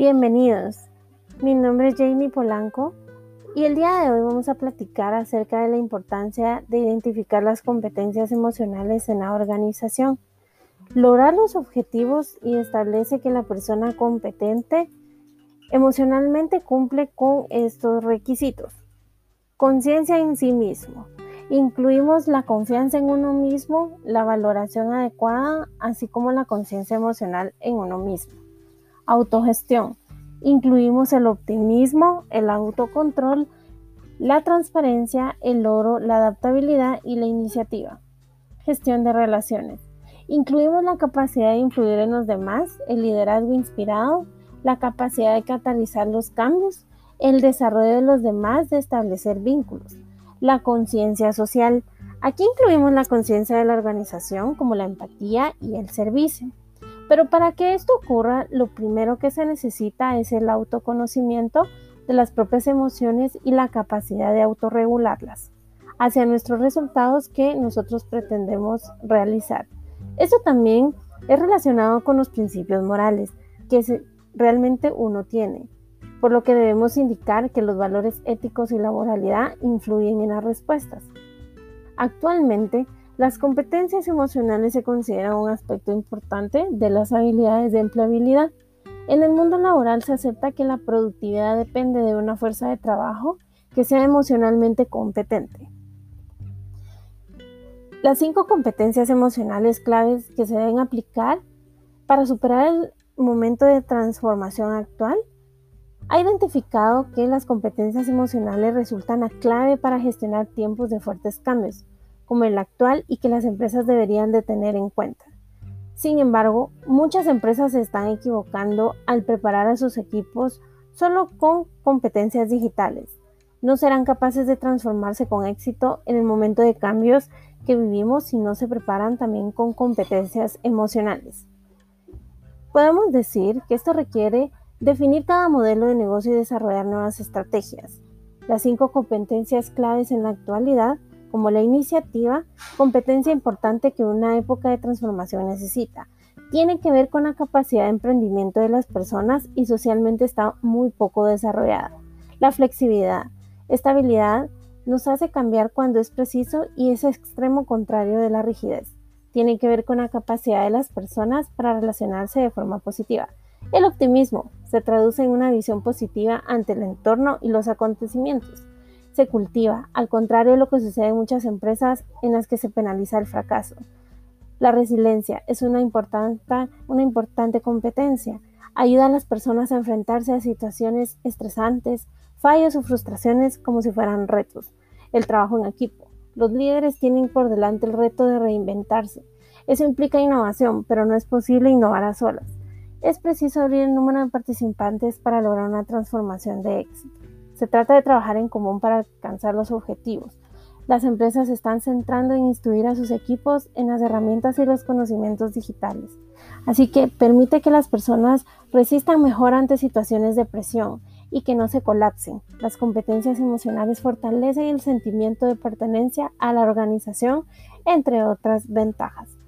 Bienvenidos, mi nombre es Jamie Polanco y el día de hoy vamos a platicar acerca de la importancia de identificar las competencias emocionales en la organización. Lograr los objetivos y establece que la persona competente emocionalmente cumple con estos requisitos. Conciencia en sí mismo. Incluimos la confianza en uno mismo, la valoración adecuada, así como la conciencia emocional en uno mismo. Autogestión. Incluimos el optimismo, el autocontrol, la transparencia, el logro, la adaptabilidad y la iniciativa. Gestión de relaciones. Incluimos la capacidad de influir en los demás, el liderazgo inspirado, la capacidad de catalizar los cambios, el desarrollo de los demás, de establecer vínculos, la conciencia social. Aquí incluimos la conciencia de la organización como la empatía y el servicio. Pero para que esto ocurra, lo primero que se necesita es el autoconocimiento de las propias emociones y la capacidad de autorregularlas hacia nuestros resultados que nosotros pretendemos realizar. Esto también es relacionado con los principios morales que realmente uno tiene, por lo que debemos indicar que los valores éticos y la moralidad influyen en las respuestas. Actualmente, las competencias emocionales se consideran un aspecto importante de las habilidades de empleabilidad. En el mundo laboral se acepta que la productividad depende de una fuerza de trabajo que sea emocionalmente competente. Las cinco competencias emocionales claves que se deben aplicar para superar el momento de transformación actual ha identificado que las competencias emocionales resultan la clave para gestionar tiempos de fuertes cambios, como el actual y que las empresas deberían de tener en cuenta. Sin embargo, muchas empresas se están equivocando al preparar a sus equipos solo con competencias digitales. No serán capaces de transformarse con éxito en el momento de cambios que vivimos si no se preparan también con competencias emocionales. Podemos decir que esto requiere definir cada modelo de negocio y desarrollar nuevas estrategias. Las cinco competencias claves en la actualidad como la iniciativa, competencia importante que una época de transformación necesita. Tiene que ver con la capacidad de emprendimiento de las personas y socialmente está muy poco desarrollada. La flexibilidad, estabilidad, nos hace cambiar cuando es preciso y es extremo contrario de la rigidez. Tiene que ver con la capacidad de las personas para relacionarse de forma positiva. El optimismo se traduce en una visión positiva ante el entorno y los acontecimientos se cultiva, al contrario de lo que sucede en muchas empresas en las que se penaliza el fracaso. La resiliencia es una importante, una importante competencia. Ayuda a las personas a enfrentarse a situaciones estresantes, fallos o frustraciones como si fueran retos. El trabajo en equipo. Los líderes tienen por delante el reto de reinventarse. Eso implica innovación, pero no es posible innovar a solas. Es preciso abrir el número de participantes para lograr una transformación de éxito. Se trata de trabajar en común para alcanzar los objetivos. Las empresas están centrando en instruir a sus equipos en las herramientas y los conocimientos digitales. Así que permite que las personas resistan mejor ante situaciones de presión y que no se colapsen. Las competencias emocionales fortalecen el sentimiento de pertenencia a la organización, entre otras ventajas.